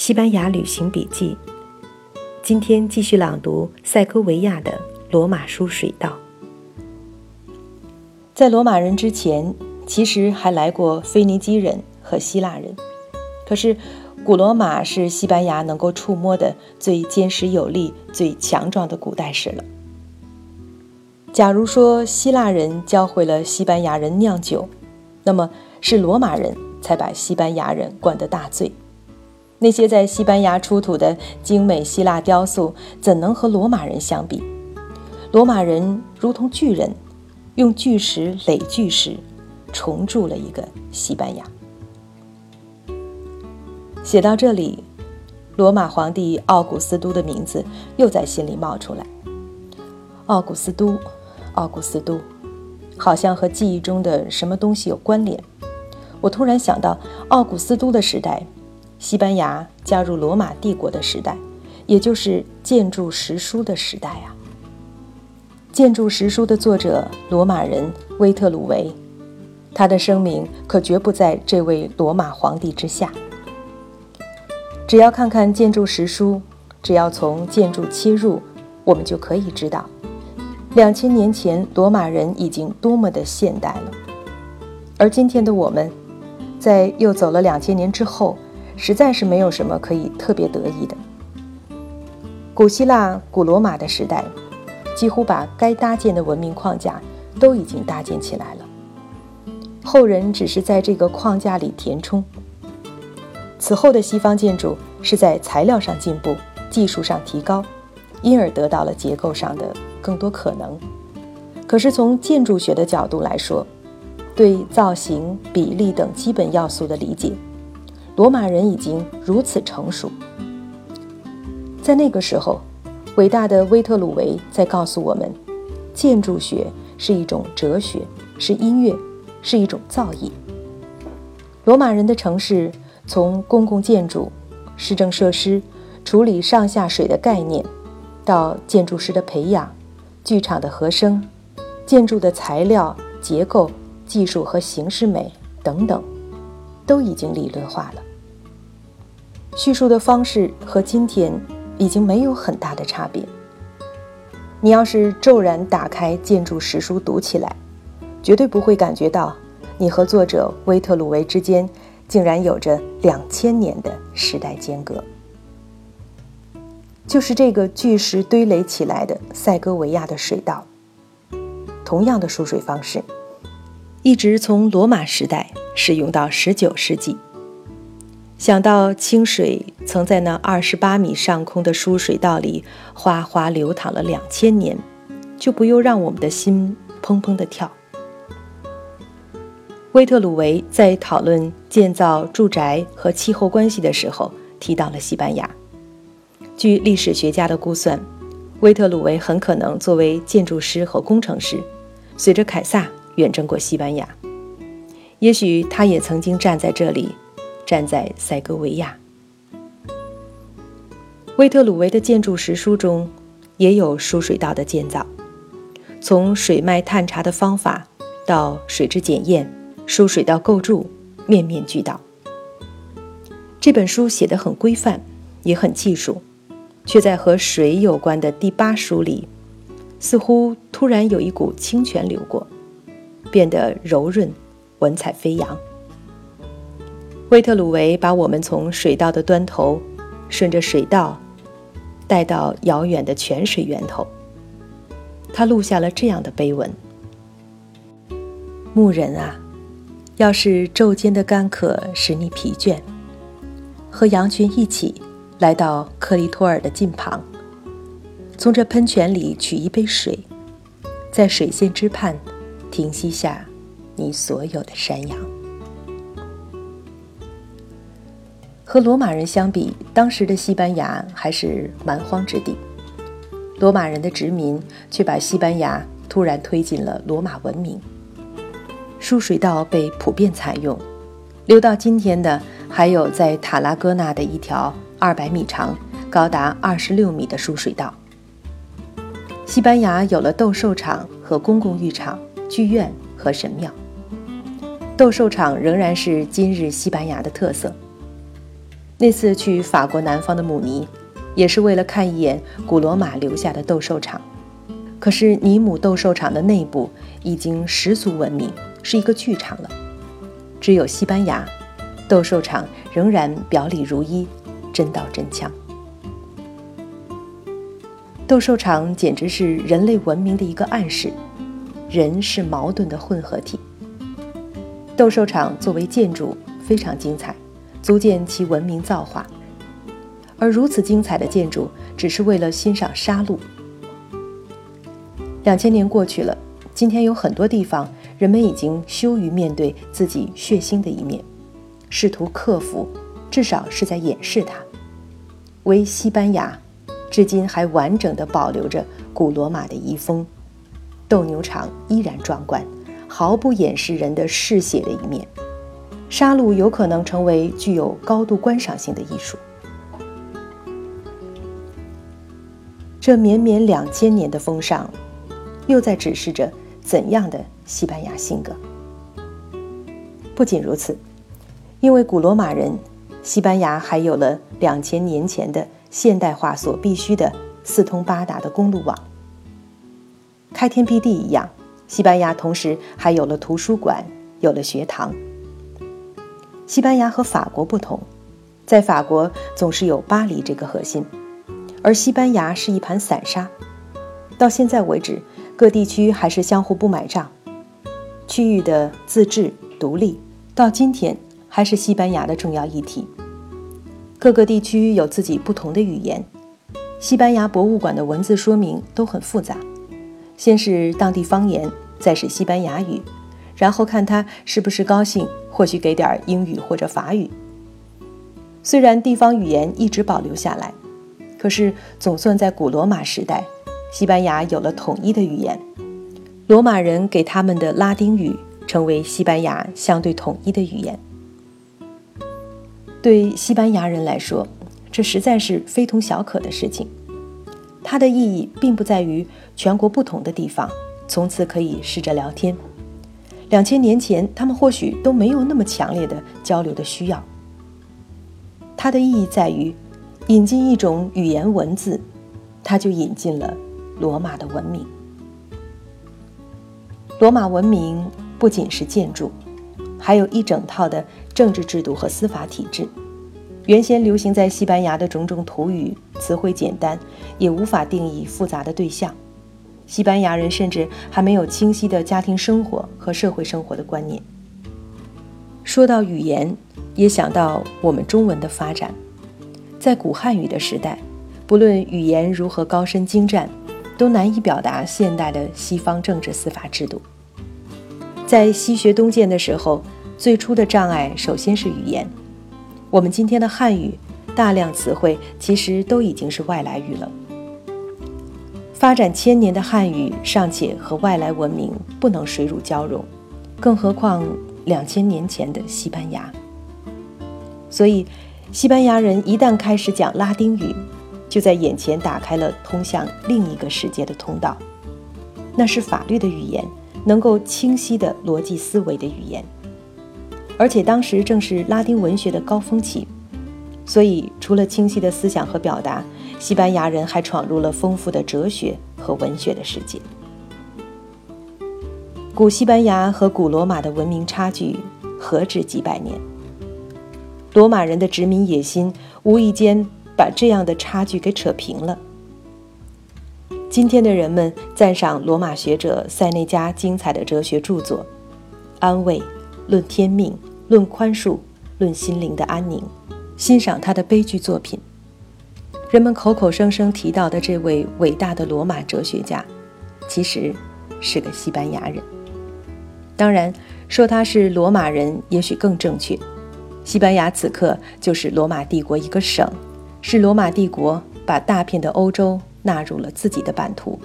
西班牙旅行笔记，今天继续朗读塞戈维亚的罗马书水道。在罗马人之前，其实还来过腓尼基人和希腊人。可是，古罗马是西班牙能够触摸的最坚实有力、最强壮的古代史了。假如说希腊人教会了西班牙人酿酒，那么是罗马人才把西班牙人灌得大醉。那些在西班牙出土的精美希腊雕塑，怎能和罗马人相比？罗马人如同巨人，用巨石垒巨石，重铸了一个西班牙。写到这里，罗马皇帝奥古斯都的名字又在心里冒出来。奥古斯都，奥古斯都，好像和记忆中的什么东西有关联。我突然想到，奥古斯都的时代。西班牙加入罗马帝国的时代，也就是建筑石书的时代啊。建筑石书的作者罗马人威特鲁维，他的声名可绝不在这位罗马皇帝之下。只要看看建筑石书，只要从建筑切入，我们就可以知道，两千年前罗马人已经多么的现代了。而今天的我们，在又走了两千年之后。实在是没有什么可以特别得意的。古希腊、古罗马的时代，几乎把该搭建的文明框架都已经搭建起来了，后人只是在这个框架里填充。此后的西方建筑是在材料上进步、技术上提高，因而得到了结构上的更多可能。可是从建筑学的角度来说，对造型、比例等基本要素的理解。罗马人已经如此成熟，在那个时候，伟大的威特鲁维在告诉我们：建筑学是一种哲学，是音乐，是一种造诣。罗马人的城市从公共建筑、市政设施、处理上下水的概念，到建筑师的培养、剧场的和声、建筑的材料、结构、技术和形式美等等，都已经理论化了。叙述的方式和今天已经没有很大的差别。你要是骤然打开建筑史书读起来，绝对不会感觉到你和作者威特鲁维之间竟然有着两千年的时代间隔。就是这个巨石堆垒起来的塞戈维亚的水道，同样的输水方式，一直从罗马时代使用到十九世纪。想到清水曾在那二十八米上空的输水道里哗哗流淌了两千年，就不由让我们的心砰砰地跳。威特鲁维在讨论建造住宅和气候关系的时候提到了西班牙。据历史学家的估算，威特鲁维很可能作为建筑师和工程师，随着凯撒远征过西班牙。也许他也曾经站在这里。站在塞戈维亚，威特鲁维的建筑实书中也有输水道的建造，从水脉探查的方法到水质检验、输水道构筑，面面俱到。这本书写得很规范，也很技术，却在和水有关的第八书里，似乎突然有一股清泉流过，变得柔润，文采飞扬。威特鲁维把我们从水道的端头，顺着水道，带到遥远的泉水源头。他录下了这样的碑文：“牧人啊，要是昼间的干渴使你疲倦，和羊群一起来到克利托尔的近旁，从这喷泉里取一杯水，在水线之畔停息下你所有的山羊。”和罗马人相比，当时的西班牙还是蛮荒之地。罗马人的殖民却把西班牙突然推进了罗马文明。输水道被普遍采用，留到今天的还有在塔拉戈纳的一条二百米长、高达二十六米的输水道。西班牙有了斗兽场和公共浴场、剧院和神庙。斗兽场仍然是今日西班牙的特色。那次去法国南方的姆尼，也是为了看一眼古罗马留下的斗兽场。可是尼姆斗兽场的内部已经十足文明，是一个剧场了。只有西班牙，斗兽场仍然表里如一，真刀真枪。斗兽场简直是人类文明的一个暗示，人是矛盾的混合体。斗兽场作为建筑非常精彩，足见其文明造化。而如此精彩的建筑，只是为了欣赏杀戮。两千年过去了，今天有很多地方，人们已经羞于面对自己血腥的一面，试图克服，至少是在掩饰它。唯西班牙，至今还完整的保留着古罗马的遗风，斗牛场依然壮观，毫不掩饰人的嗜血的一面。杀戮有可能成为具有高度观赏性的艺术。这绵绵两千年的风尚。又在指示着怎样的西班牙性格？不仅如此，因为古罗马人，西班牙还有了两千年前的现代化所必须的四通八达的公路网。开天辟地一样，西班牙同时还有了图书馆，有了学堂。西班牙和法国不同，在法国总是有巴黎这个核心，而西班牙是一盘散沙。到现在为止。各地区还是相互不买账，区域的自治独立到今天还是西班牙的重要议题。各个地区有自己不同的语言，西班牙博物馆的文字说明都很复杂，先是当地方言，再是西班牙语，然后看他是不是高兴，或许给点英语或者法语。虽然地方语言一直保留下来，可是总算在古罗马时代。西班牙有了统一的语言，罗马人给他们的拉丁语成为西班牙相对统一的语言。对西班牙人来说，这实在是非同小可的事情。它的意义并不在于全国不同的地方从此可以试着聊天。两千年前，他们或许都没有那么强烈的交流的需要。它的意义在于引进一种语言文字，它就引进了。罗马的文明，罗马文明不仅是建筑，还有一整套的政治制度和司法体制。原先流行在西班牙的种种土语词汇简单，也无法定义复杂的对象。西班牙人甚至还没有清晰的家庭生活和社会生活的观念。说到语言，也想到我们中文的发展。在古汉语的时代，不论语言如何高深精湛。都难以表达现代的西方政治司法制度。在西学东渐的时候，最初的障碍首先是语言。我们今天的汉语，大量词汇其实都已经是外来语了。发展千年的汉语尚且和外来文明不能水乳交融，更何况两千年前的西班牙。所以，西班牙人一旦开始讲拉丁语，就在眼前打开了通向另一个世界的通道，那是法律的语言，能够清晰的逻辑思维的语言。而且当时正是拉丁文学的高峰期，所以除了清晰的思想和表达，西班牙人还闯入了丰富的哲学和文学的世界。古西班牙和古罗马的文明差距何止几百年？罗马人的殖民野心无意间。把这样的差距给扯平了。今天的人们赞赏罗马学者塞内加精彩的哲学著作，《安慰》《论天命》《论宽恕》《论心灵的安宁》，欣赏他的悲剧作品。人们口口声声提到的这位伟大的罗马哲学家，其实是个西班牙人。当然，说他是罗马人也许更正确。西班牙此刻就是罗马帝国一个省。是罗马帝国把大片的欧洲纳入了自己的版图，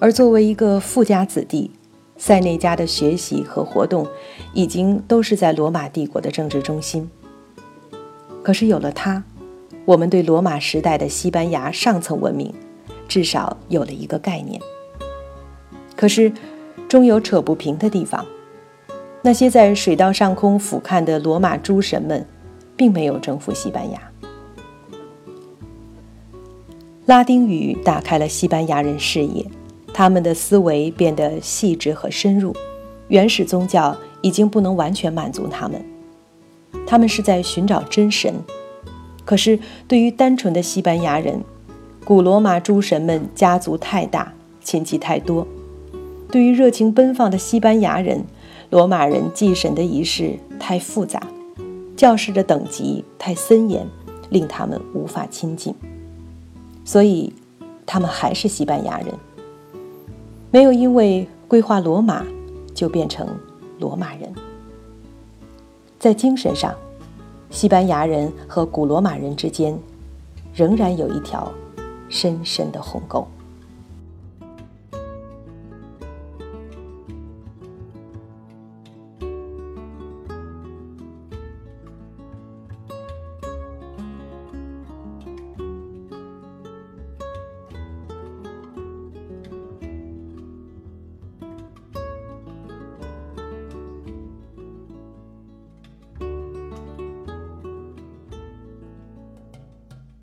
而作为一个富家子弟，塞内加的学习和活动已经都是在罗马帝国的政治中心。可是有了他，我们对罗马时代的西班牙上层文明至少有了一个概念。可是，终有扯不平的地方。那些在水道上空俯瞰的罗马诸神们。并没有征服西班牙。拉丁语打开了西班牙人视野，他们的思维变得细致和深入。原始宗教已经不能完全满足他们，他们是在寻找真神。可是对于单纯的西班牙人，古罗马诸神们家族太大，亲戚太多；对于热情奔放的西班牙人，罗马人祭神的仪式太复杂，教士的等级太森严，令他们无法亲近。所以，他们还是西班牙人，没有因为规划罗马就变成罗马人。在精神上，西班牙人和古罗马人之间仍然有一条深深的鸿沟。